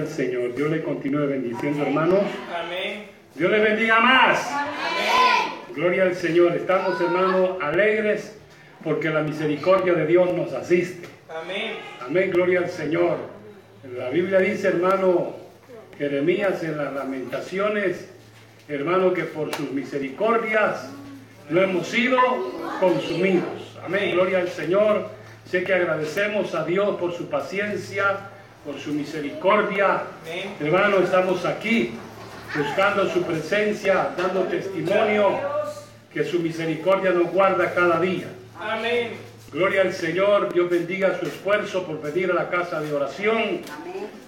al Señor. Dios le continúe bendiciendo, hermano. Amén. Dios le bendiga más. Gloria al Señor. Estamos, hermano, alegres porque la misericordia de Dios nos asiste. Amén. Amén, gloria al Señor. La Biblia dice, hermano Jeremías, en las lamentaciones, hermano, que por sus misericordias no hemos sido consumidos. Amén, gloria al Señor. Sé que agradecemos a Dios por su paciencia, por su misericordia. Amén. Hermano, estamos aquí buscando su presencia, dando testimonio que su misericordia nos guarda cada día. Amén. Gloria al Señor, Dios bendiga su esfuerzo por venir a la casa de oración.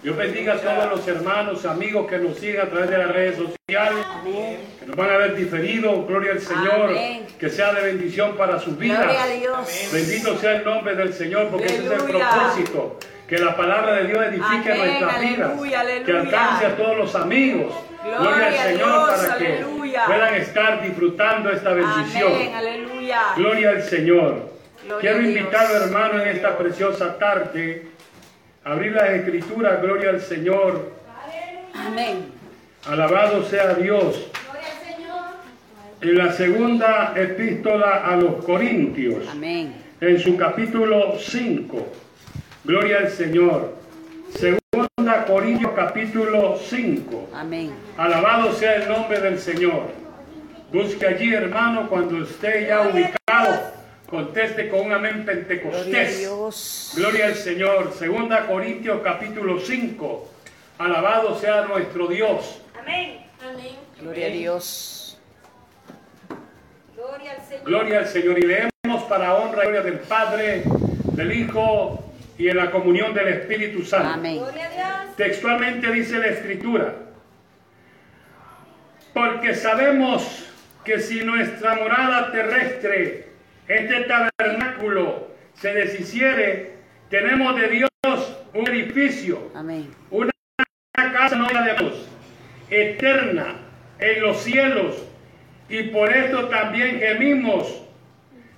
Dios bendiga a todos los hermanos, amigos que nos siguen a través de las redes sociales, que nos van a ver diferido. Gloria al Señor, Amén. que sea de bendición para sus vidas. Gloria a Dios. Bendito sea el nombre del Señor, porque ese es el propósito. Que la palabra de Dios edifique Amén, nuestras vidas, que alcance a todos los amigos. Gloria Gloria al Señor Dios, para que puedan estar disfrutando esta bendición. Amén, aleluya. Gloria al Señor. Gloria Quiero invitarlo, hermano, en esta preciosa tarde, a abrir las escrituras, gloria al Señor. Amén. Alabado sea Dios. En la segunda epístola a los Corintios, Amén. en su capítulo 5. Gloria al Señor. Segunda Corintios capítulo 5. Amén. Alabado sea el nombre del Señor. Busque allí, hermano, cuando esté ya ubicado, conteste con un amén Gloria a pentecostés. Dios. Gloria al Señor. Segunda Corintios capítulo 5. Alabado sea nuestro Dios. Amén. Amén. Gloria a Dios. Gloria al Señor. Gloria al Señor. Y leemos para honra y gloria del Padre, del Hijo y en la comunión del Espíritu Santo. Amén. Textualmente dice la Escritura, porque sabemos que si nuestra morada terrestre, este tabernáculo, se deshiciere, tenemos de Dios un edificio, Amén. una casa no de Dios, eterna en los cielos, y por esto también gemimos,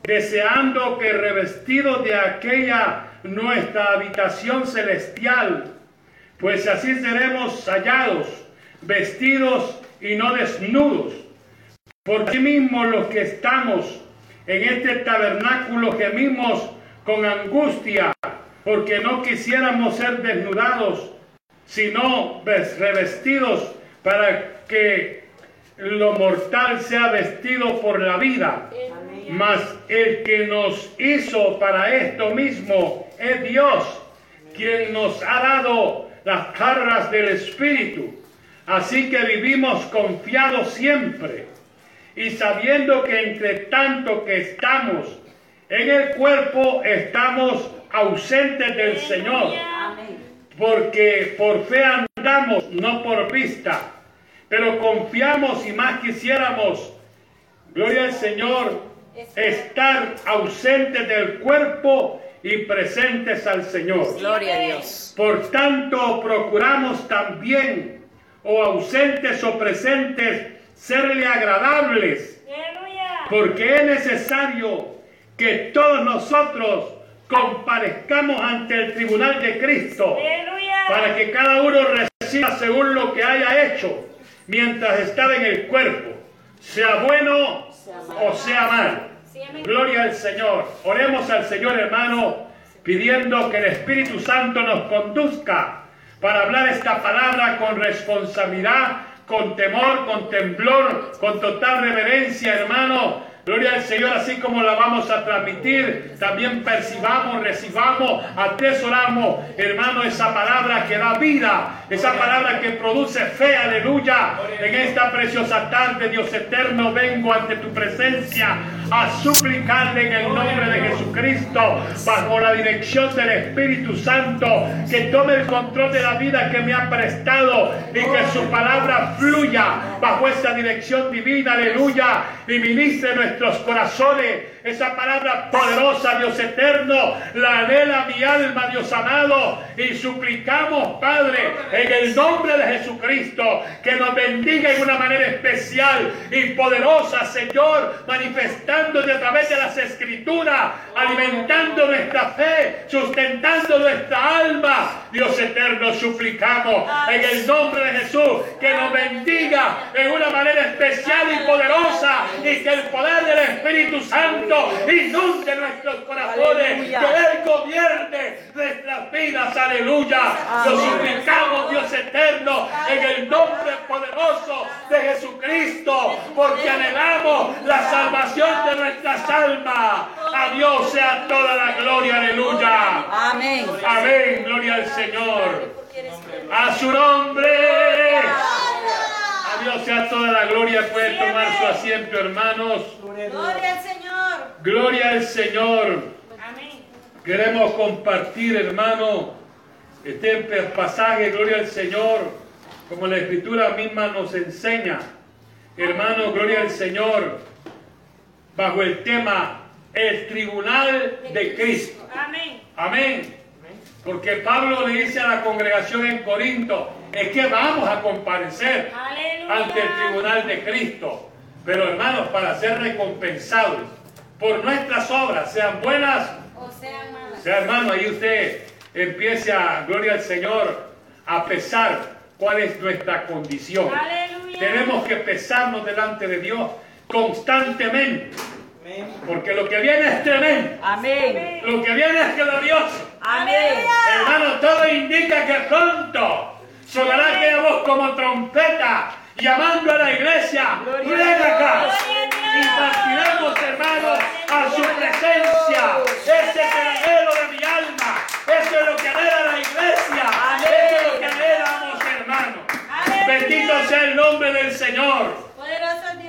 deseando que revestidos de aquella nuestra habitación celestial, pues así seremos hallados, vestidos y no desnudos. Por sí mismo los que estamos en este tabernáculo gemimos con angustia, porque no quisiéramos ser desnudados, sino ves- revestidos para que lo mortal sea vestido por la vida. Mas el que nos hizo para esto mismo es Dios, quien nos ha dado las cargas del Espíritu. Así que vivimos confiados siempre y sabiendo que entre tanto que estamos en el cuerpo estamos ausentes del Señor. Porque por fe andamos, no por vista, pero confiamos y más quisiéramos, gloria al Señor, estar ausentes del cuerpo y presentes al Señor. Gloria a Dios. Por tanto, procuramos también, o ausentes o presentes, serle agradables, Aleluya. porque es necesario que todos nosotros comparezcamos ante el tribunal de Cristo Aleluya. para que cada uno reciba según lo que haya hecho mientras estaba en el cuerpo, sea bueno o sea mal. Gloria al Señor. Oremos al Señor, hermano, pidiendo que el Espíritu Santo nos conduzca para hablar esta palabra con responsabilidad, con temor, con temblor, con total reverencia, hermano. Gloria al Señor, así como la vamos a transmitir, también percibamos, recibamos, atesoramos, hermano, esa palabra que da vida, esa palabra que produce fe, aleluya. En esta preciosa tarde, Dios eterno, vengo ante tu presencia a suplicarle en el nombre de Jesucristo, bajo la dirección del Espíritu Santo, que tome el control de la vida que me ha prestado y que su palabra fluya bajo esa dirección divina, aleluya, y ministre nuestros corazones. Esa palabra poderosa, Dios eterno, la anhela mi alma, Dios amado. Y suplicamos, Padre, en el nombre de Jesucristo, que nos bendiga en una manera especial y poderosa, Señor, manifestándote a través de las escrituras, alimentando nuestra fe, sustentando nuestra alma. Dios eterno, suplicamos en el nombre de Jesús que nos bendiga en una manera especial y poderosa y que el poder del Espíritu Santo inunde nuestros corazones, Aleluya. que Él gobierne nuestras vidas, aleluya. Lo suplicamos, Dios eterno, en el nombre poderoso de Jesucristo, porque anhelamos la salvación de nuestras almas. A Dios sea toda la gloria, aleluya. Amén. Amén, gloria al Señor. A su nombre. A Dios sea toda la gloria. Puede tomar su asiento, hermanos. Gloria al Señor. Gloria al Señor. Amén. Queremos compartir, hermano, este pasaje, gloria al Señor, como la Escritura misma nos enseña. Hermano, gloria al Señor, bajo el tema el tribunal de Cristo. Amén. Amén. Porque Pablo le dice a la congregación en Corinto, es que vamos a comparecer Aleluya. ante el tribunal de Cristo. Pero hermanos, para ser recompensados por nuestras obras, sean buenas O sea, malas. sea, hermano, ahí usted empiece a, gloria al Señor, a pesar cuál es nuestra condición. Aleluya. Tenemos que pesarnos delante de Dios constantemente. Porque lo que viene es tremendo. Amén. Lo que viene es glorioso. Amén. Hermano, todo indica que pronto sonará aquella voz como trompeta llamando a la iglesia. Gloria Ven acá. Dios. Y partiremos, hermanos, a su presencia. Ese es el anhelo de mi alma. Eso es lo que anhela la iglesia. Eso es lo que anhelamos, hermanos. Bendito sea el nombre del Señor.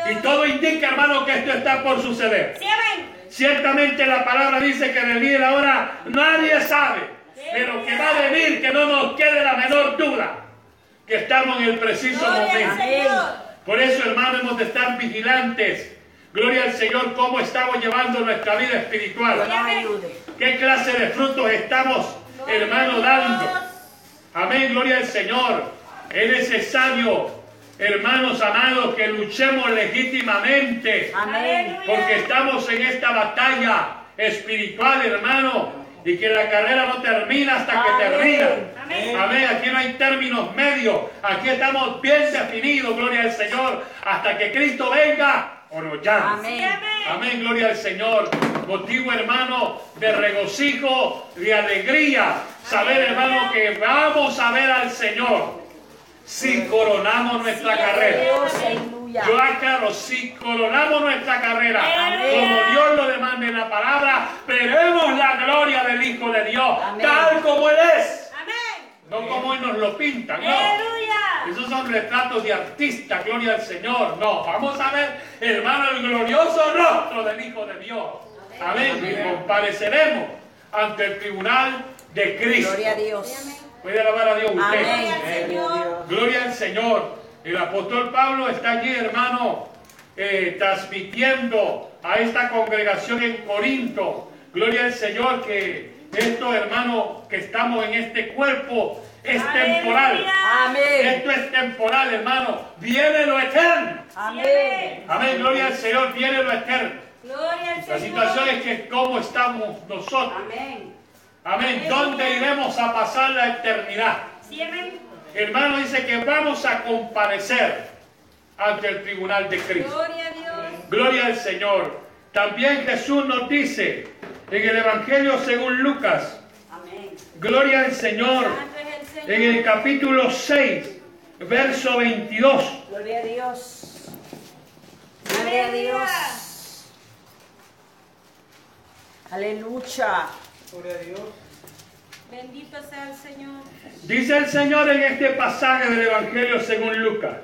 Y todo indica, hermano, que esto está por suceder. Ciertamente la palabra dice que del día y la hora nadie sabe, pero que va a venir, que no nos quede la menor duda, que estamos en el preciso momento. Por eso, hermano, hemos de estar vigilantes. Gloria al Señor, cómo estamos llevando nuestra vida espiritual. ¿Qué clase de frutos estamos, hermano, dando? Amén, gloria al Señor. Es necesario, hermanos amados, que luchemos legítimamente. Amén. Porque estamos en esta batalla espiritual, hermano. Y que la carrera no termina hasta que termina. Amén. Amén. Aquí no hay términos medios. Aquí estamos bien definidos, gloria al Señor. Hasta que Cristo venga Amén. Amén. Gloria al Señor. Motivo, hermano, de regocijo, de alegría. Saber, hermano, que vamos a ver al Señor si coronamos nuestra carrera. Yo aclaro, si coronamos nuestra carrera, como Dios lo demanda en la palabra, veremos la gloria del Hijo de Dios, tal como Él es, no como Él nos lo pinta, no. Son retratos de artista, gloria al Señor. No, vamos a ver, hermano, el glorioso rostro del Hijo de Dios. Amén. Y compareceremos ante el tribunal de Cristo. Gloria a Dios. Puede alabar a Dios usted. Amén. Amén. Gloria al Señor. El apóstol Pablo está allí, hermano, eh, transmitiendo a esta congregación en Corinto. Gloria al Señor que esto, hermano, que estamos en este cuerpo es temporal. Amén. Esto es temporal, hermano. Viene lo eterno. Amén. Amén. Gloria al Señor. Viene lo eterno. Gloria al La Señor. situación es que cómo estamos nosotros. Amén. Amén. ¿Dónde iremos a pasar la eternidad? Sí, amén. Hermano dice que vamos a comparecer ante el tribunal de Cristo. Gloria a Dios. Gloria al Señor. También Jesús nos dice en el Evangelio según Lucas, Amén. gloria al Señor, en el capítulo 6, verso 22. Gloria a Dios. Gloria a Aleluya. Dios. Aleluya. Bendito sea el Señor. Dice el Señor en este pasaje del Evangelio según Lucas,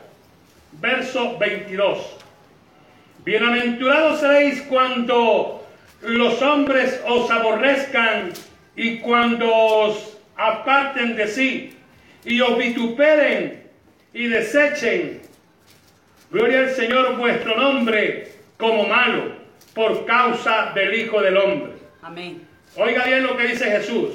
verso 22. Bienaventurados seréis cuando los hombres os aborrezcan y cuando os aparten de sí y os vituperen y desechen. Gloria al Señor vuestro nombre como malo. por causa del Hijo del Hombre. Amén. Oiga bien lo que dice Jesús.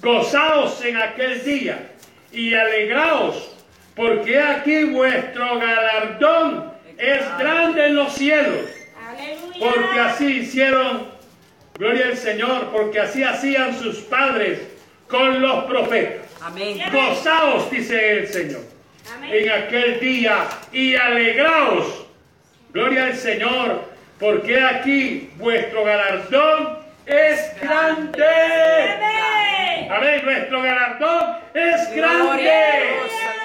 Gozaos en aquel día y alegraos, porque aquí vuestro galardón es grande en los cielos. Aleluya. Porque así hicieron, gloria al Señor, porque así hacían sus padres con los profetas. Amén. Gozaos, dice el Señor, Amén. en aquel día y alegraos. Gloria al Señor, porque aquí vuestro galardón es grande. Amén. Amén, nuestro galardón es Gloria a grande.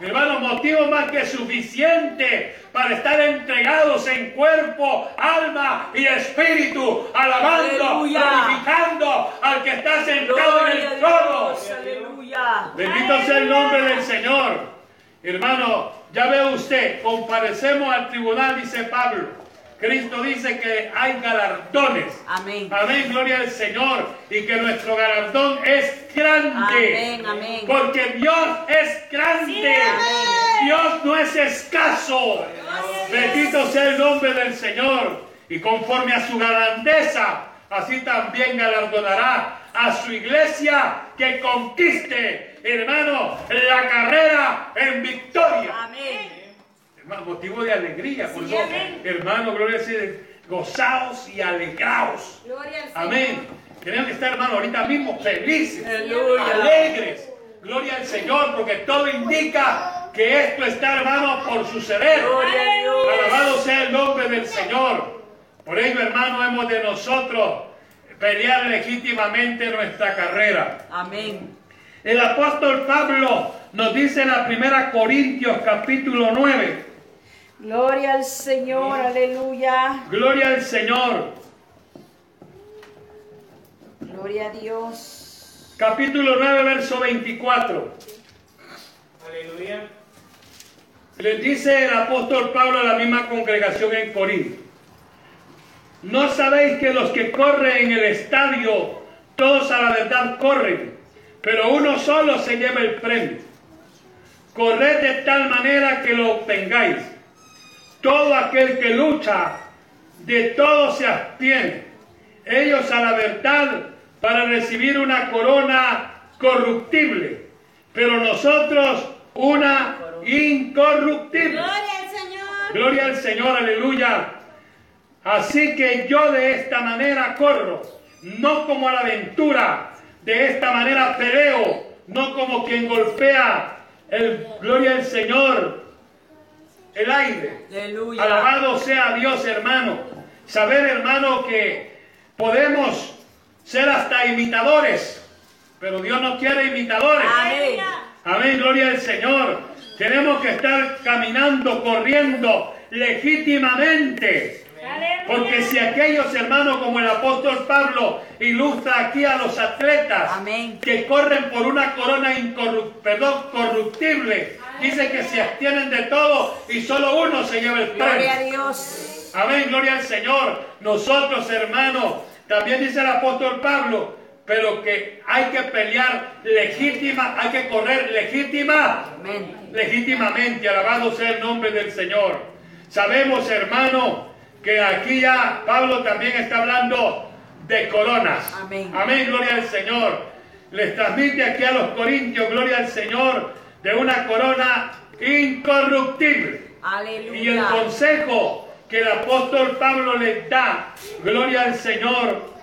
Hermano, motivo más que suficiente para estar entregados en cuerpo, alma y espíritu, alabando, Aleluya. glorificando al que está sentado en el trono. Aleluya. Bendito sea el nombre del Señor. Hermano, ya ve usted, comparecemos al tribunal, dice Pablo. Cristo dice que hay galardones. Amén. Amén, gloria al Señor. Y que nuestro galardón es grande. Amén, amén. Porque Dios es grande. Sí, amén. Dios no es escaso. Bendito sea el nombre del Señor. Y conforme a su grandeza, así también galardonará a su iglesia que conquiste, hermano, la carrera en victoria. Amén. Motivo de alegría. Por Sí, eso, amén. hermano, gloria al Señor. Gozaos y alegraos. Gloria al Señor. Amén. Tenemos que estar, hermano, ahorita mismo felices, Aleluya. alegres. Gloria al Señor, porque todo indica que esto está, hermano, por a Dios. Alabado sea el nombre del Señor. Por ello, hermano, hemos de nosotros pelear legítimamente nuestra carrera. Amén. El apóstol Pablo nos dice en la primera Corintios capítulo 9, Gloria al Señor. Aleluya. gloria al Señor, Gloria a Dios. capítulo 9, verso 24. Aleluya. Les dice el apóstol Pablo a la misma congregación en Corinto. ¿No sabéis que los que corren en el estadio, todos a la verdad corren, pero uno solo se lleva el premio? Corred de tal manera que lo obtengáis. Todo aquel que lucha, de todo se abstiene. Ellos a la verdad para recibir una corona corruptible, pero nosotros una incorruptible. Gloria al Señor. Gloria al Señor, aleluya. Así que yo de esta manera corro, no como a la aventura, de esta manera peleo, no como quien golpea el gloria al Señor, el aire. Aleluya. Alabado sea Dios, hermano. Saber, hermano, que podemos ser hasta imitadores, pero Dios no quiere imitadores. Amén. Amén, gloria al Señor. Tenemos que estar caminando, corriendo legítimamente. Porque si aquellos hermanos como el apóstol Pablo ilustra aquí a los atletas Amén. que corren por una corona incorru- perdón, corruptible, dice que se abstienen de todo y solo uno se lleva el premio. Gloria a Dios. Amén, gloria al Señor. Nosotros, hermanos, también dice el apóstol Pablo, pero que hay que pelear legítima, hay que correr legítima, Amén. legítimamente. Alabado sea el nombre del Señor. Sabemos, hermano, que aquí ya Pablo también está hablando de coronas. Amén. Amén, gloria al Señor. Les transmite aquí a los corintios, gloria al Señor, de una corona incorruptible. Y el consejo que el apóstol Pablo les da, gloria al Señor,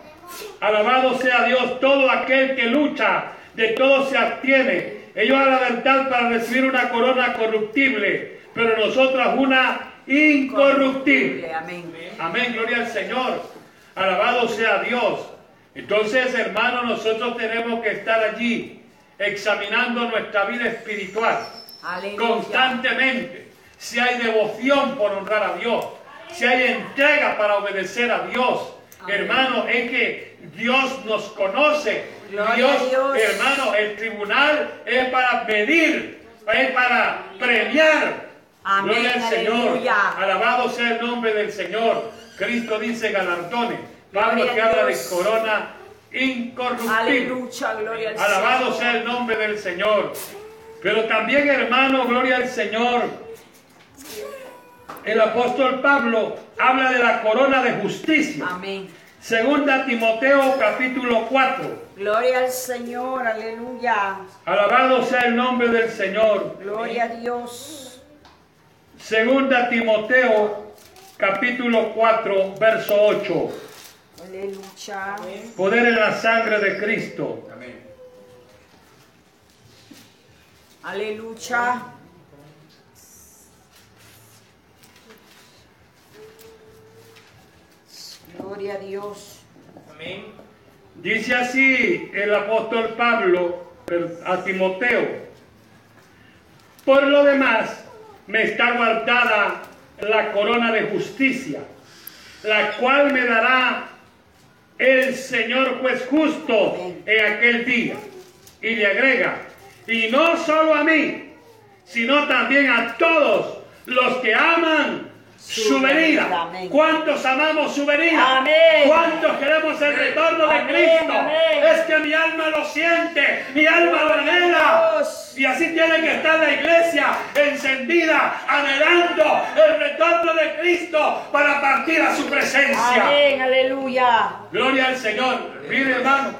alabado sea Dios, todo aquel que lucha, de todo se abstiene. Ellos a la verdad para recibir una corona corruptible, pero nosotros una incorruptible. Amén. Amén, gloria al Señor. Alabado sea Dios. Entonces, hermanos, nosotros tenemos que estar allí examinando nuestra vida espiritual Aleluya. constantemente. Si hay devoción por honrar a Dios, si hay entrega para obedecer a Dios, Amén. hermano, es que Dios nos conoce. Dios, Dios. hermano, el tribunal es para medir, es para premiar. Amén, Gloria al Señor. Alabado sea el nombre del Señor. Cristo dice galardones. Pablo que habla de corona incorruptible. Aleluya. Gloria al Alabado Señor. sea el nombre del Señor. Pero también, hermano, gloria al Señor. el apóstol Pablo habla de la corona de justicia. Amén. Segunda Timoteo capítulo 4. Gloria al Señor, aleluya. Alabado sea el nombre del Señor. Gloria a Dios. Segunda Timoteo capítulo 4, verso 8. Aleluya. Poder en la sangre de Cristo. Aleluya. Gloria a Dios. Amén. Dice así el apóstol Pablo a Timoteo. Por lo demás, me está guardada la corona de justicia, la cual me dará el Señor juez justo en aquel día. Y le agrega, y no solo a mí, sino también a todos los que aman su venida. ¿Cuántos amamos su venida? Amén. ¿Cuántos queremos el retorno de Amén, Cristo? amén. Es que mi alma lo siente, mi alma lo anhela. Y así tiene que estar la iglesia encendida, anhelando el retorno de Cristo para partir a su presencia. Amén, aleluya. Gloria al Señor. Mire, hermano,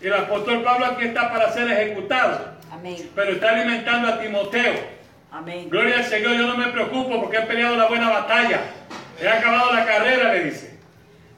el apóstol Pablo aquí está para ser ejecutado, Amén. pero está alimentando a Timoteo. Amén. Gloria al Señor, yo no me preocupo porque he peleado la buena batalla. He acabado la carrera, le dice.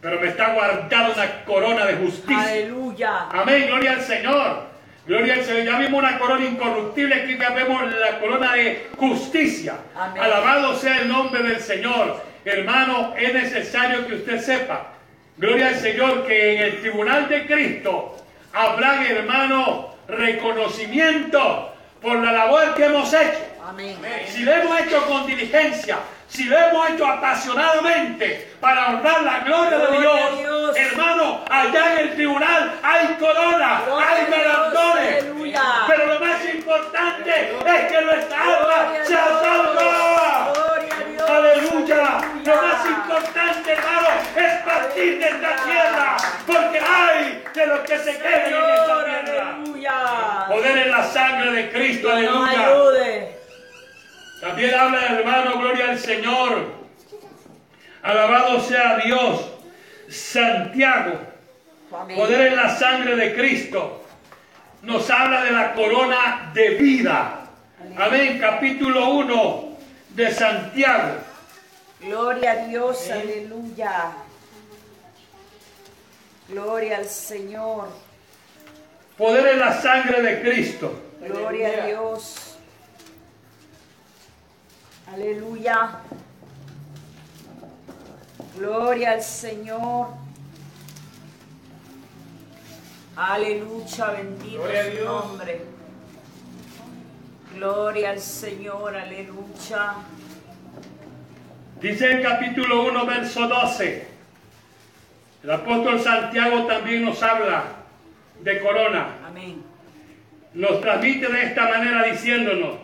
Pero me está guardada una corona de justicia. Aleluya. Amén, gloria al Señor. Gloria al Señor. Ya vimos una corona incorruptible, aquí ya vemos la corona de justicia. Amén. Alabado sea el nombre del Señor. Hermano, es necesario que usted sepa, gloria al Señor, que en el tribunal de Cristo habrá, hermano, reconocimiento por la labor que hemos hecho. Amén. Si lo hemos hecho con diligencia, si lo hemos hecho apasionadamente para honrar la gloria de Gloria Dios, Dios. hermano, allá en el tribunal hay corona, Gloria hay galardones. Pero lo más importante es que nuestra alma sea salva. Aleluya. Lo más importante, hermano, es partir de esta tierra. Porque hay de los que se queden en esta tierra. aleluya. Poder en la sangre de Cristo. Aleluya. También habla el hermano, gloria al Señor. Alabado sea Dios. Santiago, Amén. poder en la sangre de Cristo. Nos habla de la corona de vida. Amén. Capítulo 1 de Santiago. Gloria a Dios, aleluya. Gloria al Señor. Poder en la sangre de Cristo. Gloria a Dios. Aleluya. Gloria al Señor. Aleluya, bendito a su nombre. Gloria al Señor, aleluya. Dice el capítulo 1, verso 12. El apóstol Santiago también nos habla de corona. Amén. nos transmite de esta manera diciéndonos,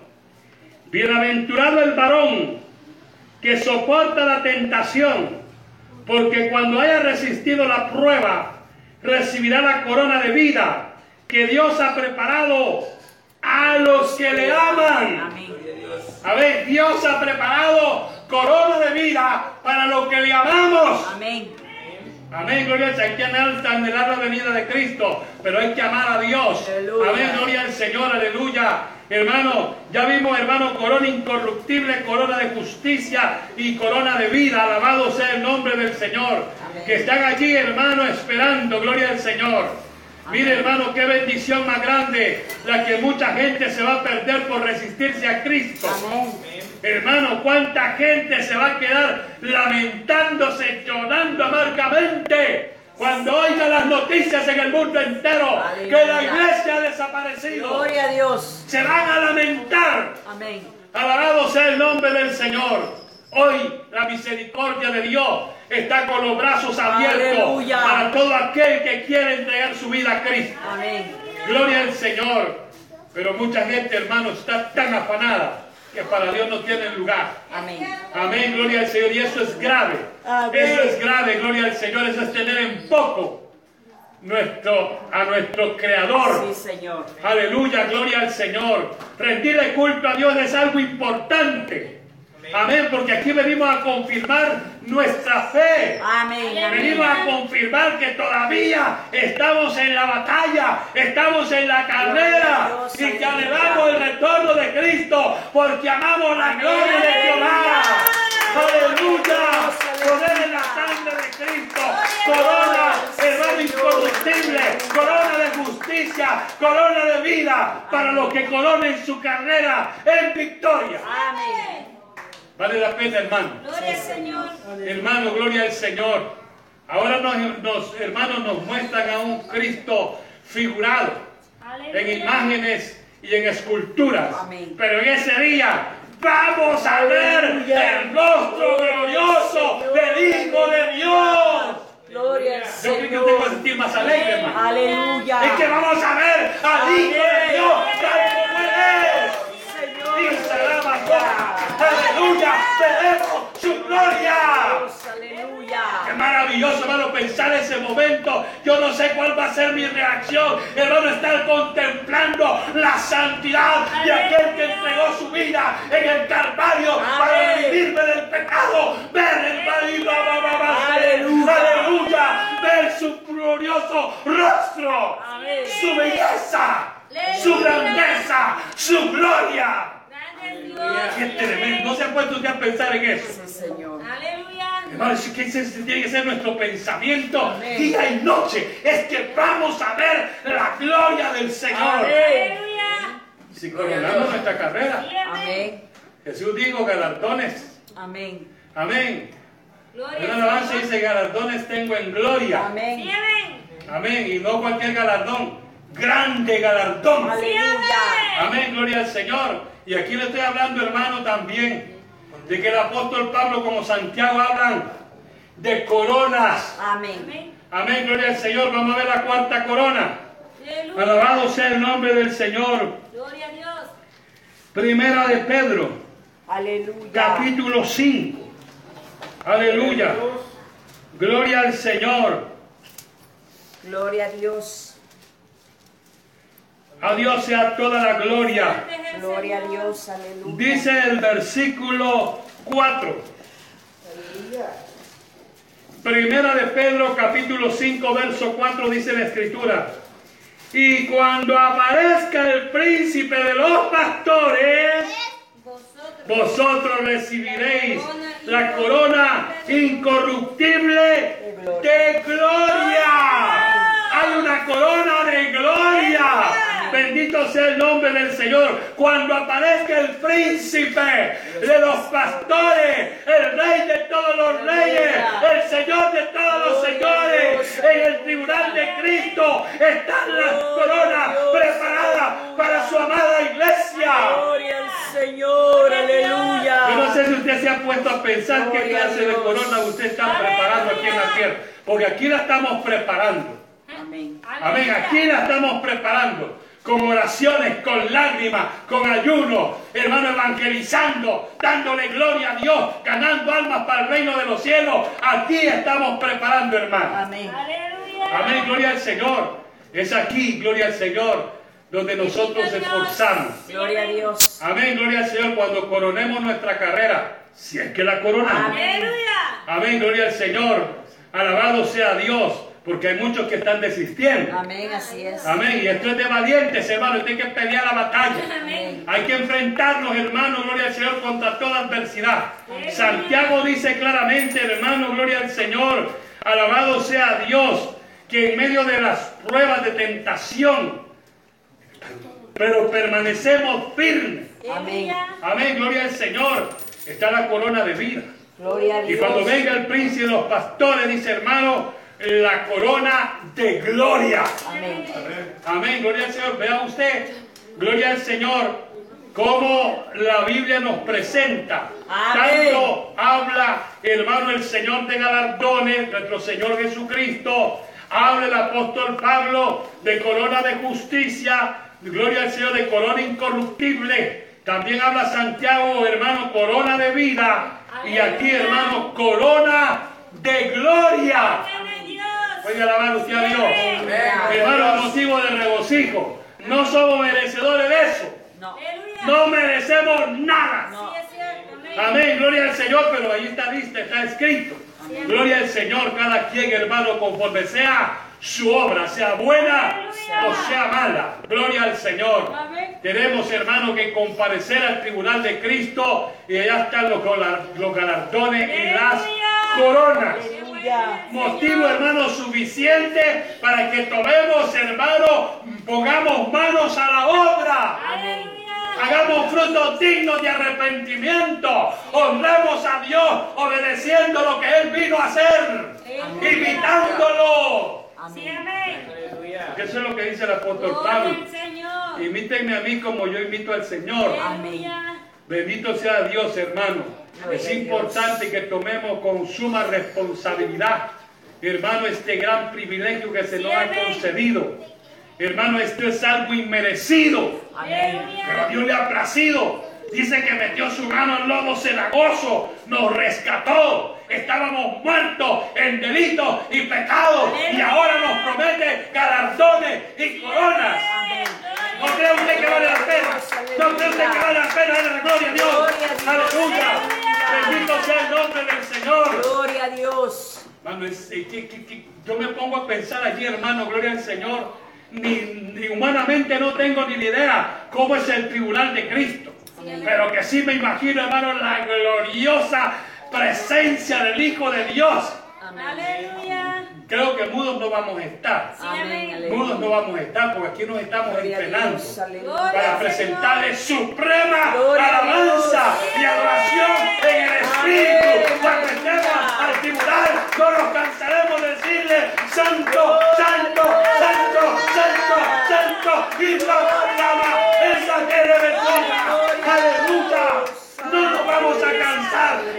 bienaventurado el varón que soporta la tentación, porque cuando haya resistido la prueba, recibirá la corona de vida que Dios ha preparado a los que le aman. A ver, Dios ha preparado corona de vida para los que le amamos. Amén. Amén, gloria al Señor. Hay que anhelar la venida de Cristo, pero hay que amar a Dios. Aleluya. Amén, gloria al Señor, aleluya. Hermano, ya vimos, hermano, corona incorruptible, corona de justicia y corona de vida. Alabado sea el nombre del Señor. Amén. Que están allí, hermano, esperando, gloria al Señor. Mire, hermano, qué bendición más grande la que mucha gente se va a perder por resistirse a Cristo. Amén. Hermano, cuánta gente se va a quedar lamentándose, llorando amargamente cuando oiga las noticias en el mundo entero que la iglesia ha desaparecido. Gloria a Dios. Se van a lamentar. Amén. Alabado sea el nombre del Señor. Hoy la misericordia de Dios está con los brazos abiertos Aleluya. para todo aquel que quiere entregar su vida a Cristo. Amén. Gloria al Señor. Pero mucha gente, hermano, está tan afanada que para Dios no tiene lugar. Amén. Amén, gloria al Señor. Y eso es grave. Amén. Eso es grave, gloria al Señor. Eso es tener en poco nuestro, a nuestro Creador. Sí, Señor. Aleluya, gloria al Señor. Rendirle culto a Dios es algo importante. Amén, porque aquí venimos a confirmar nuestra fe. Amén. Venimos a confirmar que todavía estamos en la batalla, estamos en la carrera y que anhelamos el retorno de Cristo porque amamos la gloria de Jehová. Aleluya. Poder en la sangre de Cristo. Corona, hermano incorruptible. Corona de justicia. Corona de vida para los que coronen su carrera en victoria. Amén. Vale la pena, hermano. Gloria al Señor. Hermano, gloria al Señor. Ahora nos, nos- hermanos nos muestran a un Cristo figurado en imágenes y en esculturas. Amén. Pero en ese día vamos a ver el rostro glorioso del Hijo de Dios. Gloria al Yo creo que a Señor. sentir más alegre, hermano. Aleluya. Es que vamos a ver al Hijo Veremos su gloria. Aleluya. Qué maravilloso, hermano, pensar ese momento. Yo no sé cuál va a ser mi reacción, hermano, estar contemplando la santidad de aquel que entregó su vida en el Calvario para redimirme del pecado. Ver el Aleluya. aleluya, ver su glorioso rostro, su belleza, su grandeza, su gloria. Qué tremendo. ¿No se ha puesto usted a pensar en eso? Sí, Señor. Aleluya. Hermano, es que ese tiene que ser nuestro pensamiento Amén. día y noche. Es que vamos a ver la gloria del Señor. Aleluya. Si coronamos nuestra carrera, amén. Jesús dijo galardones. Amén. Amén. Gloria En al alabanza Señor. dice galardones tengo en gloria. Sí, Amén. amén. Amén. Y no cualquier galardón. Grande galardón. Aleluya. Amén, gloria al Señor. Y aquí le estoy hablando, hermano, también de que el apóstol Pablo como Santiago hablan de coronas. Amén. Amén. Gloria al Señor. Vamos a ver la cuarta corona. Aleluya. Alabado sea el nombre del Señor. Gloria a Dios. Primera de Pedro, Aleluya. capítulo 5. Aleluya. Gloria al Señor. Gloria a Dios. A Dios sea toda la gloria. Gloria a. Dios. Aleluya. Dice el versículo 4. Primera de Pedro, capítulo 5, verso 4, dice la escritura. Y cuando aparezca el príncipe de los pastores, Vosotros. vosotros recibiréis la corona incorruptible de gloria. Hay una corona de gloria. Bendito sea el nombre del Señor. Cuando aparezca el príncipe de los pastores, el rey de todos los reyes, el Señor de todos los señores, en el tribunal de Cristo están las coronas preparadas para su amada iglesia. Gloria al Señor. Aleluya. Yo no sé si usted se ha puesto a pensar qué clase de corona usted está preparando aquí en la tierra. Porque aquí la estamos preparando. Amén. Amén. Aquí la estamos preparando. Con oraciones, con lágrimas, con ayuno, hermano, evangelizando, dándole gloria a Dios, ganando almas para el reino de los cielos. Aquí estamos preparando, hermano. Amén. Aleluya. Amén, gloria al Señor. Es aquí, gloria al Señor, donde nosotros nos esforzamos. Gloria a Dios. Amén, gloria al Señor, cuando coronemos nuestra carrera, si es que la coronamos. Amén. Aleluya. Amén, gloria al Señor. Alabado sea Dios, porque hay muchos que están desistiendo. Amén. Así es. Amén, y esto es de valientes, hermano, hay que pelear la batalla. Amén. Hay que enfrentarnos, hermano, gloria al Señor, contra toda adversidad. Santiago dice claramente, hermano, gloria al Señor, alabado sea Dios, que en medio de las pruebas de tentación, pero permanecemos firmes. Amén. Amén, gloria al Señor. Está la corona de vida. Gloria a Y Dios. cuando venga el príncipe de los pastores, dice hermano, la corona de gloria. Amén. Amén, gloria al Señor. Vea usted, gloria al Señor, cómo la Biblia nos presenta. Amén. Tanto habla, hermano, el Señor de galardones, nuestro Señor Jesucristo. Habla el apóstol Pablo de corona de justicia. Gloria al Señor, de corona incorruptible. También habla Santiago, hermano, corona de vida. Y aquí, hermano, corona de gloria. Puede alabar usted a Dios. Hermano, motivo de regocijo. No somos merecedores de eso. No. Merecemos nada. No. Amén. Gloria al Señor, pero ahí está lista, está escrito. Gloria al Señor, cada quien, hermano, conforme sea su obra, sea buena o sea mala. Gloria al Señor. Amén. Tenemos, hermano, que comparecer al tribunal de Cristo y allá están los, los galardones y las coronas. Aleluya. Motivo, hermano, suficiente para que tomemos, hermano, pongamos manos a la obra. Aleluya. Hagamos frutos dignos de arrepentimiento. Honremos a Dios obedeciendo lo que Él vino a hacer. Imitándolo. Amén. Eso es lo que dice el apóstol Pablo. Imítenme a mí como yo imito al Señor. Bendito sea Dios, hermano. Es importante que tomemos con suma responsabilidad, hermano, este gran privilegio que se nos ha concedido. Hermano, esto es algo inmerecido. Pero a. Dios le ha placido. Dice que metió su mano en lodo cenagoso, nos rescató. Estábamos muertos en delitos y pecados. Y ahora nos promete galardones y coronas. ¿No cree usted que vale la pena? ¿No cree usted que vale la pena la gloria a Dios? Aleluya. Bendito sea el nombre del Señor. Gloria a Dios. Hermano, eh, yo me pongo a pensar allí, hermano, gloria al Señor. Ni, ni humanamente no tengo ni idea cómo es el tribunal de Cristo. Pero que sí me imagino, hermano, la gloriosa presencia del Hijo de Dios. Amén. Creo que mudos no vamos a estar. Amén. Mudos no vamos a estar porque aquí nos estamos Gloria entrenando Dios. Para presentarle suprema Gloria alabanza Dios. y adoración en el Espíritu. Cuando estemos al tribunal, no nos cansaremos de decirle, Santo, Santo, Santo, Santo, Santo, y la llama esa que aleluya. Aleluya. No nos vamos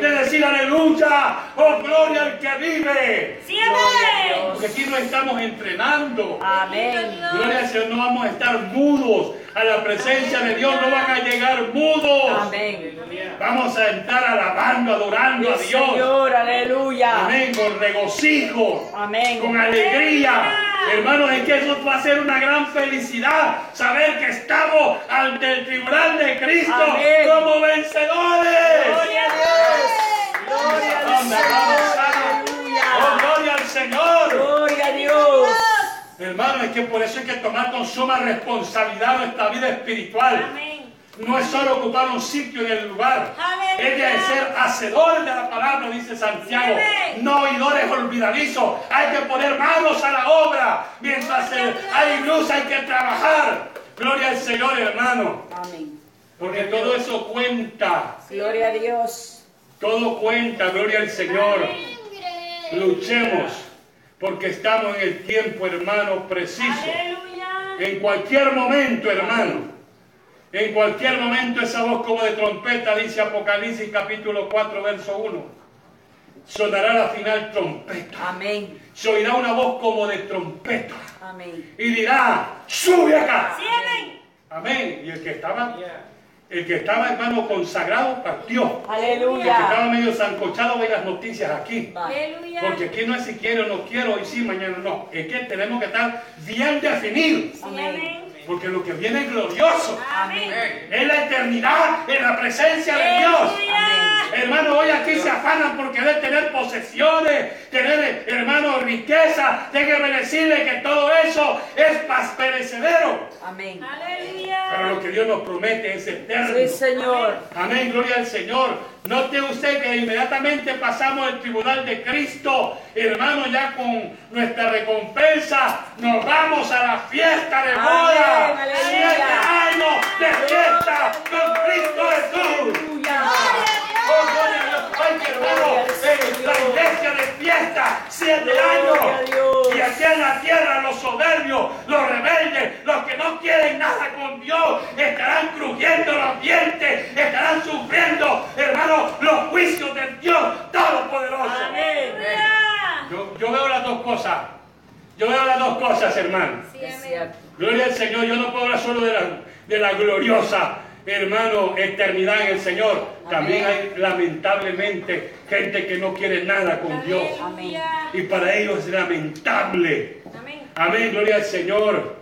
de decir aleluya, oh gloria al que vive. Sí, amén. Porque aquí nos estamos entrenando. Amén. Gloria al Señor, no vamos a estar mudos a la presencia de Dios, no van a llegar mudos. Amén. Vamos a estar alabando, adorando a Dios. Señor, aleluya. Amén, con regocijo, Amén. con alegría. Hermanos, es que eso va a ser una gran felicidad, saber que estamos ante el tribunal de Cristo Amén. como vencedores. Gloria a Dios. Gloria al Señor. Oh, gloria al Señor. Gloria a Dios. Hermano, es que por eso hay que tomar con suma responsabilidad nuestra vida espiritual. Amén. No es solo ocupar un sitio en el lugar. Aleluya. Es de ser hacedores de la palabra, dice Santiago. No oidores olvidadizos. Hay que poner manos a la obra. Mientras hay luz hay que trabajar. Gloria al Señor, hermano. Amén. Porque todo eso cuenta. Gloria a Dios. Todo cuenta. Gloria al Señor. Luchemos. Porque estamos en el tiempo, hermano, preciso. En cualquier momento, hermano. En cualquier momento esa voz como de trompeta, dice Apocalipsis capítulo 4, verso 1. Sonará la final trompeta. Amén. Se oirá una voz como de trompeta. Amén. Y dirá, sube acá. Sí, amén. Amén. Y el que estaba, el que estaba hermano consagrado partió. El que Aleluya. estaba medio zancochado ve las noticias aquí. Aleluya. Porque aquí no es si quiero o no quiero, hoy sí, mañana no. Es que tenemos que estar bien definidos. Amén. amén. Porque lo que viene es glorioso. Amén. Es la eternidad en la presencia de Dios. Aleluya. Hermano, hoy aquí se afanan por querer tener posesiones, tener, hermano, riqueza. Déjeme decirle que todo eso es perecedero. Amén. Aleluya. Pero lo que Dios nos promete es eterno. Sí, Señor. Amén, gloria al Señor. Note usted que inmediatamente pasamos el tribunal de Cristo, hermano, ya con nuestra recompensa, nos vamos a la fiesta de boda. Amén, aleluya. Siete años de fiesta con Cristo Jesús. Aleluya. Gloria a Dios. Ay, mi hermano, Gloria al en la iglesia de fiesta, siete años. Y aquí en la tierra los soberbios, los rebeldes, los que no quieren nada con Dios, estarán crujiendo los dientes, estarán sufriendo, hermano, los juicios del Dios Todopoderoso. Amén. Yo, yo veo las dos cosas. Yo veo las dos cosas, hermano. Sí. Gloria al Señor. Yo no puedo hablar solo de la, de la gloriosa, hermano, eternidad en el Señor. También hay lamentablemente gente que no quiere nada con Dios. Y para ellos es lamentable. Amén. Amén, gloria al Señor.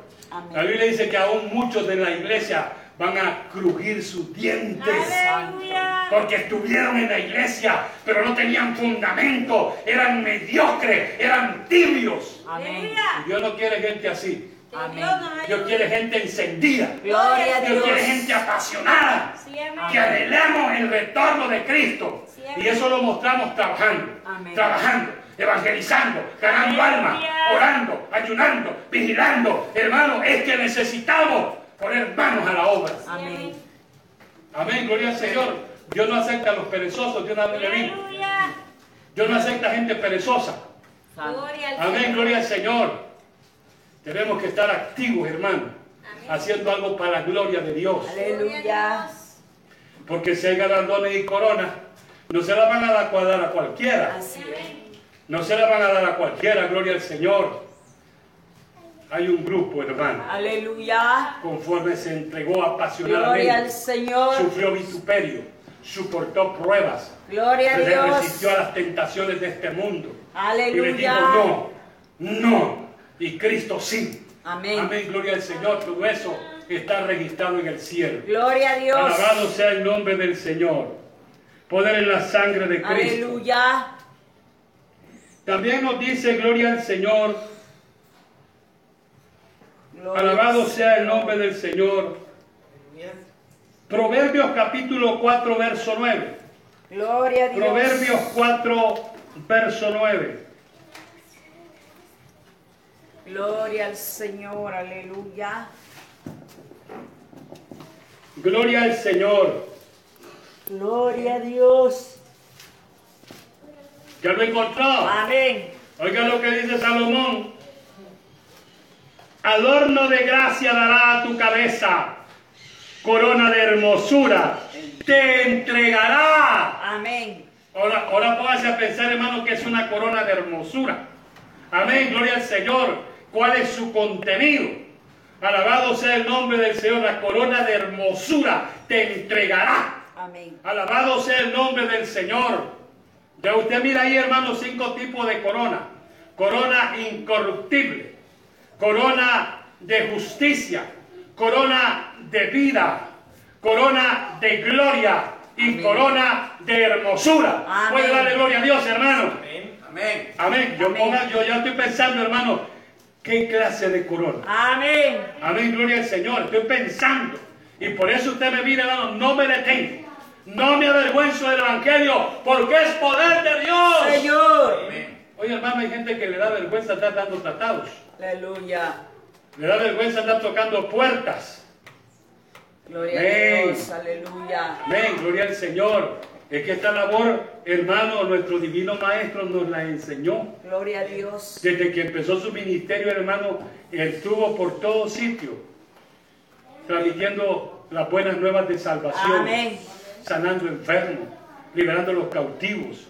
La. Biblia dice que aún muchos de la iglesia van a crujir sus dientes. Aleluya. Porque estuvieron en la iglesia, pero no tenían fundamento, eran mediocres, eran tibios. Amén. Y Dios no quiere gente así. Amén. Dios quiere gente encendida. Gloria a Dios quiere Dios. gente apasionada. Sí, amén. Que anhelemos el retorno de Cristo. Sí. Y eso lo mostramos trabajando. Amén. Trabajando, evangelizando, ganando almas, orando, ayunando, vigilando. Hermano, es que necesitamos poner manos a la obra. Amén. Amén, gloria al Señor. Dios no acepta a los perezosos, Dios no le. Dios no acepta gente perezosa. Gloria al Amén, gloria al Señor. Tenemos que estar activos, hermano, Amén. haciendo algo para la gloria de Dios. Aleluya. Porque si hay galardones y coronas, no se la van a dar a cualquiera. Así es. No se la van a dar a cualquiera, gloria al Señor. Hay un grupo, hermano, Aleluya. conforme se entregó Gloria al apasionadamente, Señor. sufrió vituperio, soportó pruebas, Gloria a se Dios. resistió a las tentaciones de este mundo. Y le dijo, Aleluya. no, no, y Cristo sí. Amén. Amén, gloria al Señor. Todo eso está registrado en el cielo. Gloria a Dios. Alabado sea el nombre del Señor. Poder en la sangre de Cristo. Aleluya. También nos dice, gloria al Señor. Gloria Alabado al sea el nombre del Señor. Proverbios capítulo 4, verso 9. Gloria a Dios. Proverbios 4, verso 9. Gloria al Señor. Aleluya. Gloria al Señor. Gloria a Dios. ¿Ya lo encontró? Amén. Oiga lo que dice Salomón. Adorno de gracia dará a tu cabeza. Corona de hermosura te entregará. Amén. Ahora, ahora póngase a pensar, hermano, que es una corona de hermosura. Amén, gloria al Señor. ¿Cuál es su contenido? Alabado sea el nombre del Señor. La corona de hermosura te entregará. Amén. Alabado sea el nombre del Señor. Ya usted mira ahí, hermano, cinco tipos de corona. Corona incorruptible, corona de justicia, corona de vida, corona de gloria y Amén. corona de hermosura. Amén. Puede darle gloria a Dios, hermano. Amén. Amén. Amén. Yo, Amén. ponga- yo ya estoy pensando, hermano, ¿qué clase de corona? Amén. Amén, gloria al Señor. Estoy pensando. Y por eso usted me mira, hermano, no me detengo. No me avergüenzo del Evangelio, porque es poder de Dios. Señor. Amén. Oye, hermano, hay gente que le da vergüenza estar dando tratados. Aleluya. Le da vergüenza estar tocando puertas. Gloria Amén. a Dios. Aleluya. Amén, gloria al Señor. Es que esta labor, hermano, nuestro divino maestro nos la enseñó. Gloria a Dios. Desde que empezó su ministerio, hermano, él estuvo por todo sitio, transmitiendo las buenas nuevas de salvación. Amén. sanando enfermos, liberando a los cautivos.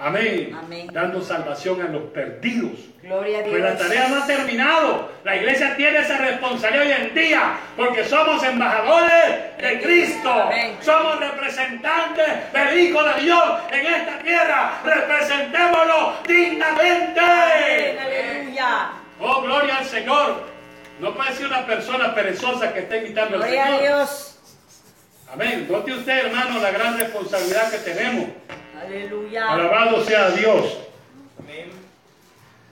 Amén. Amén. Dando salvación a los perdidos. Gloria a Pues la Dios. tarea no ha terminado. La iglesia tiene esa responsabilidad hoy en día porque somos embajadores de Cristo. Amén. Somos representantes del Hijo de Dios en esta tierra. Representémoslo dignamente. Amén. Aleluya. Oh, gloria al Señor. No puede ser una persona perezosa que esté imitando al Gloria a Señor. Dios. Amén. Note usted, hermano, la gran responsabilidad que tenemos. Aleluya. Alabado sea Dios. Amén.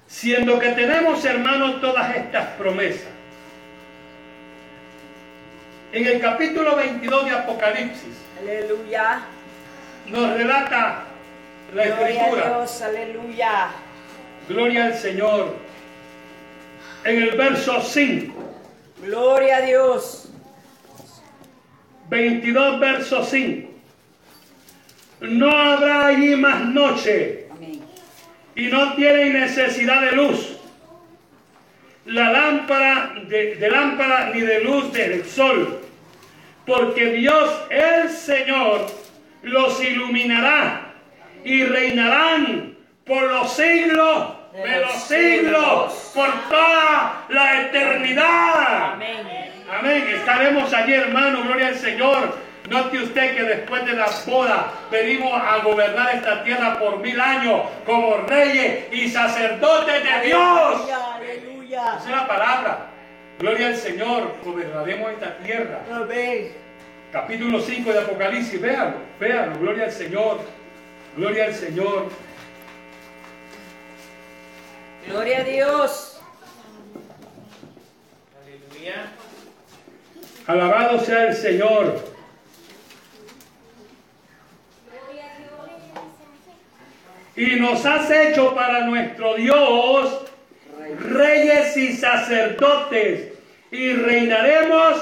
Siendo que tenemos, hermanos, todas estas promesas. En el capítulo 22 de Apocalipsis Aleluya. nos relata la Gloria a escritura. Dios. Aleluya. Gloria al Señor. En el verso 5, Gloria a Dios. 22 verso 5. No habrá allí más noche. Y no tienen necesidad de luz. La lámpara de, de lámpara ni de luz del sol, porque Dios el Señor los iluminará y reinarán por los siglos de los siglos, por toda la eternidad. Amén. Amén. Estaremos allí, hermano. Gloria al Señor. Note usted que después de la boda venimos a gobernar esta tierra por mil años como reyes y sacerdotes de Dios. Aleluya. Aleluya. Esa es la palabra. Gloria al Señor, gobernaremos esta tierra. Amén. Capítulo 5 de Apocalipsis, véanlo, véanlo, gloria al Señor, gloria al Señor. Gloria a Dios. Aleluya. Alabado sea el Señor. Y nos has hecho para nuestro Dios reyes y sacerdotes y reinaremos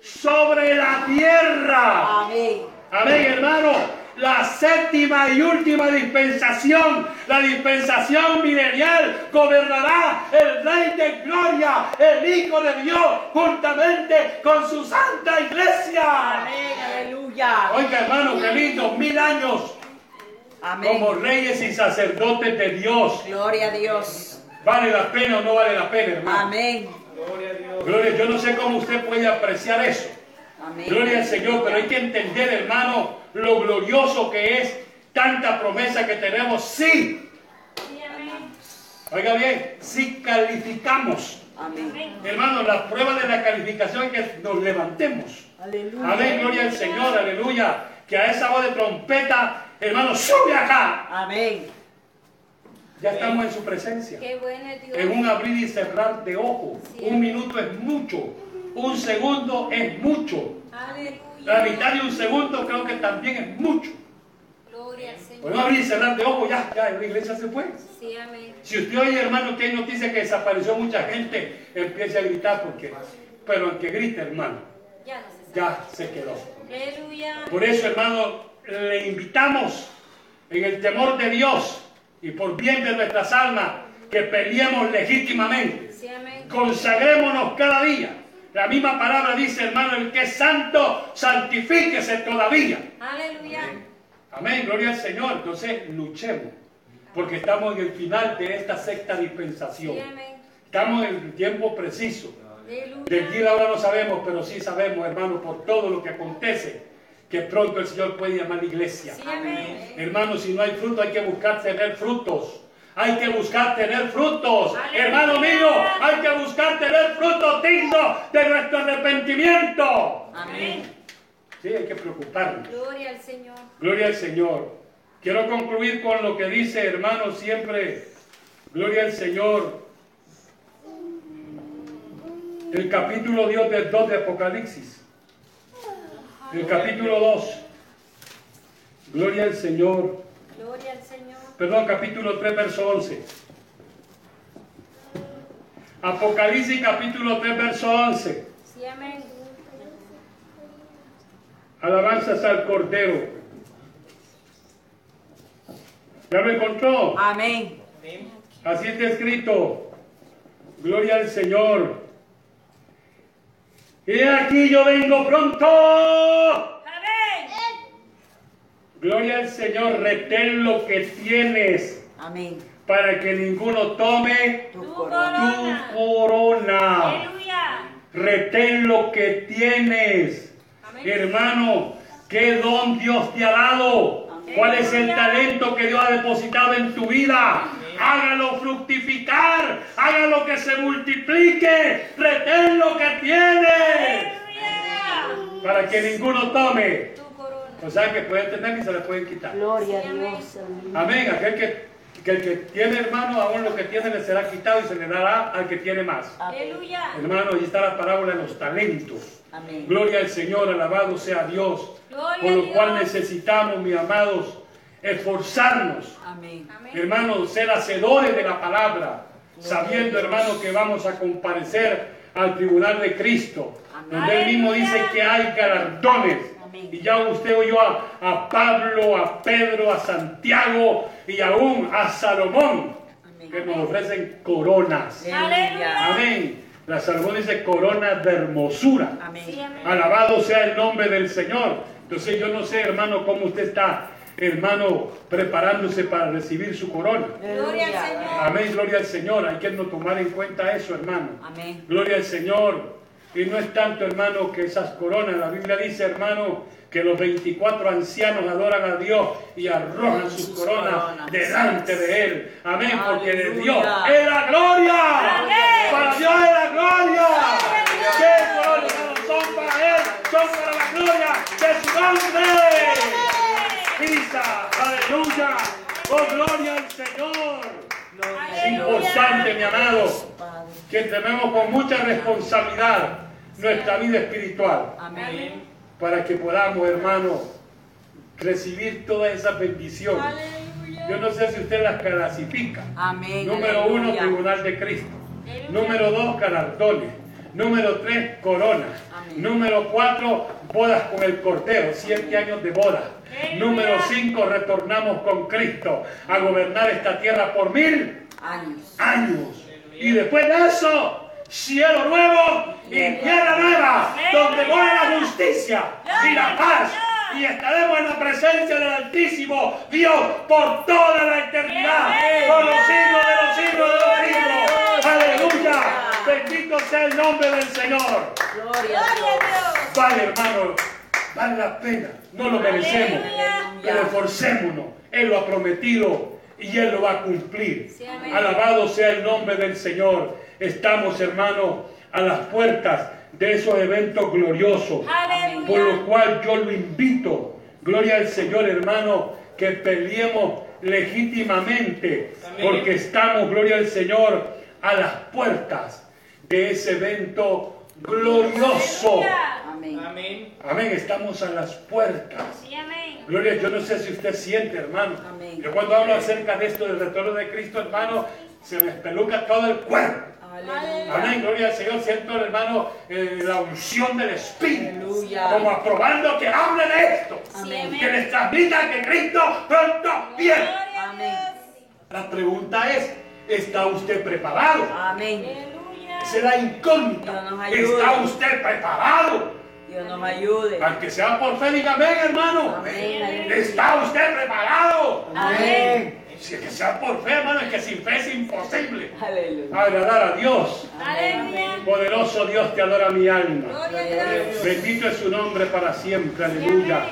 sobre la tierra. Amén. Amén, hermano. La séptima y última dispensación, la dispensación milenial, gobernará el Rey de Gloria, el Hijo de Dios, juntamente con su santa iglesia. Amén. Aleluya. Oiga, hermano, qué lindo, mil años Amén. como reyes y sacerdotes de Dios. Gloria a Dios. ¿Vale la pena o no vale la pena, hermano? Amén. Gloria a Dios. Gloria, yo no sé cómo usted puede apreciar eso. Amén. Gloria al Señor, pero hay que entender, hermano, lo glorioso que es tanta promesa que tenemos. Sí, Sí, amén. oiga bien, si calificamos. Amén. Hermano, la prueba de la calificación es que nos levantemos. Aleluya. Amén, gloria al Señor, aleluya. Que a esa voz de trompeta, hermano, sube acá. Amén. Ya estamos en su presencia. Qué bueno es Dios. En un abrir y cerrar de ojos. Sí. Un minuto es mucho. Un segundo es mucho. Aleluya. La mitad de un segundo creo que también es mucho. Gloria al Pues Señor. no abrir y cerrar de ojos, ya, ya, la iglesia se fue. Sí, amén. Si usted oye, hermano, que hay noticia que desapareció mucha gente, empiece a gritar porque, pero el que grita, hermano, Ya no se ya se quedó. Aleluya. Por eso, hermano, le invitamos en el temor de Dios y por bien de nuestras almas que peleemos legítimamente. Sí. Consagrémonos cada día. La misma palabra dice, hermano, el que es santo, santifíquese todavía. Aleluya. Amén, gloria al Señor. Entonces, luchemos, porque estamos en el final de esta sexta dispensación. Sí, amén. Estamos en el tiempo preciso. Día y la hora no sabemos, pero sí sabemos, hermano, por todo lo que acontece, que pronto el Señor puede llamar iglesia. Sí, amén. Hermano, si no hay fruto, hay que buscar tener frutos. Hay que buscar tener frutos. Aleluya. Hermano mío, hay que buscar tener frutos dignos de nuestro arrepentimiento. Amén. Sí, hay que preocuparnos. Gloria al Señor. Gloria al Señor. Quiero concluir con lo que dice, hermano, siempre. Gloria al Señor. El capítulo 2 del 2 de Apocalipsis. El capítulo 2. Gloria al Señor. Gloria al Señor. Perdón, capítulo 3, verso 11. Apocalipsis capítulo 3, verso 11. Sí, amén. Alabanzas al Cordero. ¿Ya lo encontró? Amén. Amén. Así está escrito. Gloria al Señor. Y aquí yo vengo pronto. Amén. Gloria al Señor. Retén lo que tienes Amén. para que ninguno tome Tu Tu corona. tu corona. Aleluya. Retén lo que tienes. Amén. Hermano, ¿qué don Dios te ha dado? ¿Cuál es el talento que Dios ha depositado en tu vida? Hágalo fructificar, hágalo que se multiplique, retén lo que tienes Aleluya. para que ninguno tome. Tu corona. O sea que pueden tener y se les pueden quitar. Gloria a amén. Dios. Amén. Aquel que, que el que tiene hermano, aún lo que tiene le será quitado y se le dará al que tiene más. Aleluya. Hermano, ahí está la parábola de los talentos. Amén. Gloria al Señor, alabado sea Dios. Gloria Por a lo Dios. cual necesitamos, mis amados, esforzarnos. Amén. Hermanos, ser hacedores de la palabra, sabiendo, hermano, que vamos a comparecer al tribunal de Cristo, Amén. donde él mismo dice que hay galardones. Amén. Y ya usted oyó a, a Pablo, a Pedro, a Santiago y aún a Salomón, Amén. que nos ofrecen coronas. Aleluya. Amén. La Salomón dice corona de hermosura. Sí, Amén. amén. Alabado sea el nombre del Señor. Entonces yo no sé, hermano, cómo usted está, hermano, preparándose para recibir su corona. Gloria al Señor. Amén, gloria al Señor. Hay que no tomar en cuenta eso, hermano. Amén. Gloria al Señor. Y no es tanto, hermano, que esas coronas, la Biblia dice, hermano, que los 24 ancianos adoran a Dios y arrojan sus, coronas, delante de Él. Amén, porque de Dios es la gloria. Amén. Para Dios era gloria. ¡Qué coronas son para Él! Son para la gloria de su nombre. Aleluya. Oh, gloria al Señor. Es importante, mi amado, que tenemos con mucha responsabilidad nuestra vida espiritual Amén. para que podamos, hermano, recibir todas esas bendiciones. Yo no sé si usted las clasifica. Amén. Número uno, tribunal de Cristo. Número dos, galardones. Número tres, corona. Amén. Número cuatro, bodas con el Cordero, siete años de boda. Número cinco, retornamos con Cristo a gobernar esta tierra por mil Años. años. Y después de eso, cielo nuevo y tierra nueva, donde mora la justicia y la paz. Y estaremos en la presencia del Altísimo Dios por toda la eternidad, por los siglos de los siglos de los siglos. Aleluya. Bendito sea el nombre del Señor. Gloria a Dios. Vale, hermano, vale la pena. No lo merecemos. Aleluya. Pero esforcémonos. Él lo ha prometido y Él lo va a cumplir. Sí. Alabado sea el nombre del Señor. Estamos, hermano, a las puertas de esos eventos gloriosos. Aleluya. Por lo cual yo lo invito, gloria al Señor hermano, que peleemos legítimamente, Amén. porque estamos, gloria al Señor, a las puertas de ese evento glorioso. Amén. Amén. Amén, estamos a las puertas. Sí, amén. Gloria, yo no sé si usted siente, hermano. Amén. Yo cuando hablo acerca de esto del retorno de Cristo, hermano, se me espeluca todo el cuerpo. Aleluya. Amén, gloria al Señor. Siento, hermano, eh, la unción del Espíritu. Aleluya. Como aprobando que hable de esto. Amén. Que les transmita que Cristo pronto viene. Gloria a Amén. Dios. La pregunta es, ¿está usted preparado? Amén. Aleluya. Es la incógnita. ¿Está usted preparado? Dios nos ayude. Aunque sea por fe, diga amén, hermano. Amén. Aleluya. ¿Está usted preparado? Amén. Si es que sea por fe, hermano, es que sin fe es imposible Aleluya. agradar a Dios. Aleluya. Poderoso Dios, te adora mi alma. Gloria a Dios. Bendito es su nombre para siempre, aleluya.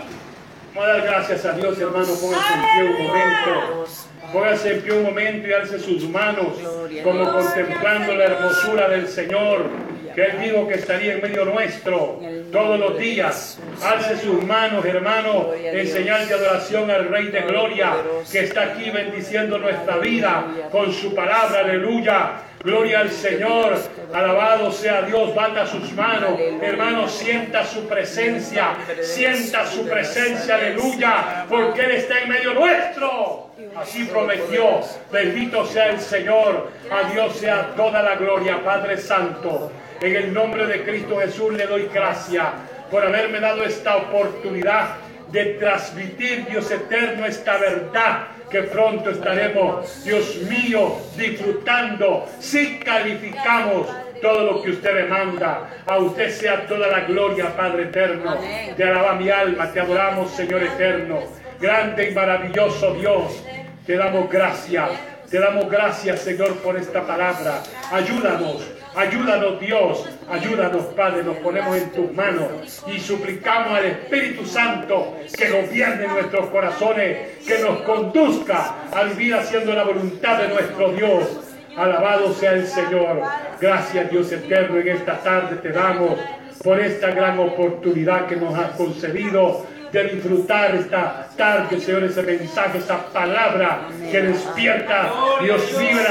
Vamos a dar gracias a Dios, hermano. En pie un momento. Póngase en pie un momento y alce sus manos, como contemplando la hermosura del Señor, que Él dijo que estaría en medio nuestro todos los días. Alce sus manos, hermano, en señal de adoración al Rey de Gloria, que está aquí bendiciendo nuestra vida con su palabra, aleluya. Gloria al Señor, alabado sea Dios, bata sus manos, hermano, sienta su presencia, sienta su presencia, aleluya, porque Él está en medio nuestro. Así prometió, bendito sea el Señor, a Dios sea toda la gloria, Padre Santo. En el nombre de Cristo Jesús le doy gracias por haberme dado esta oportunidad de transmitir, Dios eterno, esta verdad que pronto estaremos, Dios mío, disfrutando si calificamos todo lo que usted me manda. A usted sea toda la gloria, Padre eterno. Te alaba mi alma, te adoramos, Señor eterno. Grande y maravilloso Dios, te damos gracias. Te damos gracias, Señor, por esta palabra. Ayúdanos, ayúdanos, Dios. Ayúdanos, Padre. Nos ponemos en tus manos y suplicamos al Espíritu Santo que gobierne nuestros corazones, que nos conduzca a vivir haciendo la voluntad de nuestro Dios. Alabado sea el Señor. Gracias, Dios eterno. En esta tarde te damos por esta gran oportunidad que nos has concedido de disfrutar esta tarde, Señor, ese mensaje, esa palabra que despierta, Dios mío, el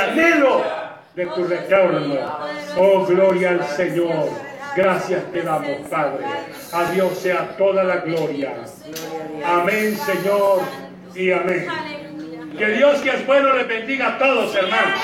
de tu retorno. Oh, gloria al Señor. Gracias te damos, Padre. A Dios sea toda la gloria. Amén, Señor, y amén. Que Dios que es bueno les bendiga a todos, hermanos.